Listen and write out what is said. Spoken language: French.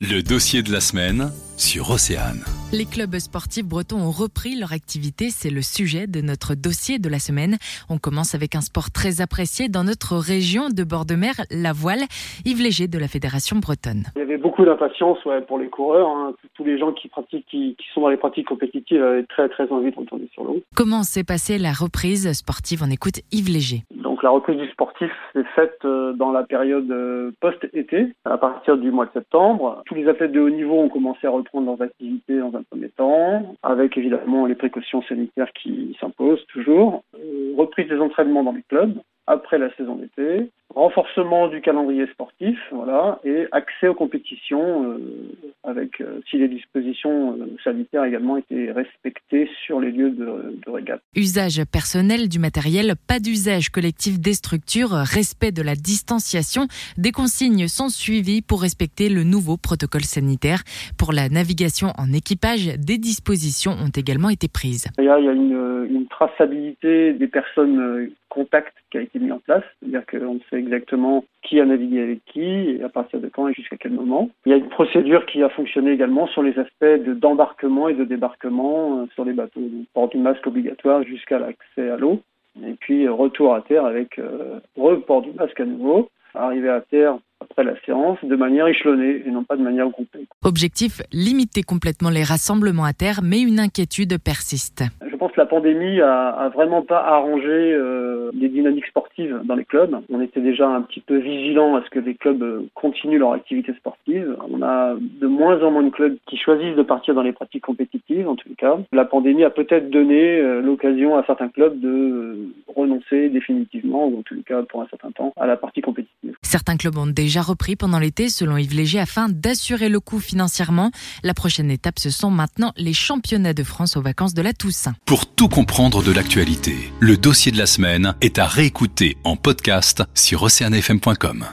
Le dossier de la semaine sur Océane. Les clubs sportifs bretons ont repris leur activité, c'est le sujet de notre dossier de la semaine. On commence avec un sport très apprécié dans notre région de bord de mer, la voile. Yves Léger de la Fédération bretonne. Il y avait beaucoup d'impatience ouais, pour les coureurs. Hein. Tous les gens qui pratiquent, qui, qui, sont dans les pratiques compétitives avaient très très envie de retourner sur l'eau. Comment s'est passée la reprise sportive? On écoute Yves Léger. Donc la reprise du sportif s'est faite euh, dans la période euh, post-été, à partir du mois de septembre. Tous les athlètes de haut niveau ont commencé à reprendre leurs activités dans un premier temps, avec évidemment les précautions sanitaires qui s'imposent toujours. Reprise des entraînements dans les clubs après la saison d'été, renforcement du calendrier sportif, voilà, et accès aux compétitions euh, avec euh, si les dispositions euh, sanitaires également étaient respectées sur les lieux de, de régate. Usage personnel du matériel, pas d'usage collectif des structures, respect de la distanciation, des consignes sont suivies pour respecter le nouveau protocole sanitaire. Pour la navigation en équipage, des dispositions ont également été prises. Il y a, il y a une, une traçabilité des personnes contact qui a été mis en place, c'est-à-dire qu'on sait exactement qui a navigué avec qui et à partir de quand et jusqu'à quel moment. Il y a une procédure qui a fonctionné également sur les aspects d'embarquement et de débarquement euh, sur les bateaux. Port du masque obligatoire jusqu'à l'accès à l'eau. Et puis retour à terre avec euh, report du masque à nouveau. Arriver à terre après la séance de manière échelonnée et non pas de manière groupée. Objectif, limiter complètement les rassemblements à terre, mais une inquiétude persiste. Je pense que la pandémie a, vraiment pas arrangé euh, les dynamiques sportives dans les clubs. On était déjà un petit peu vigilant à ce que les clubs euh, continuent leur activité sportive. On a de moins en moins de clubs qui choisissent de partir dans les pratiques compétitives, en tout cas. La pandémie a peut-être donné euh, l'occasion à certains clubs de renoncer définitivement, ou en tout cas pour un certain temps, à la partie compétitive. Certains clubs ont déjà repris pendant l'été, selon Yves Léger, afin d'assurer le coût financièrement. La prochaine étape, ce sont maintenant les championnats de France aux vacances de la Toussaint. Pour tout comprendre de l'actualité, le dossier de la semaine est à réécouter en podcast sur oceanfm.com.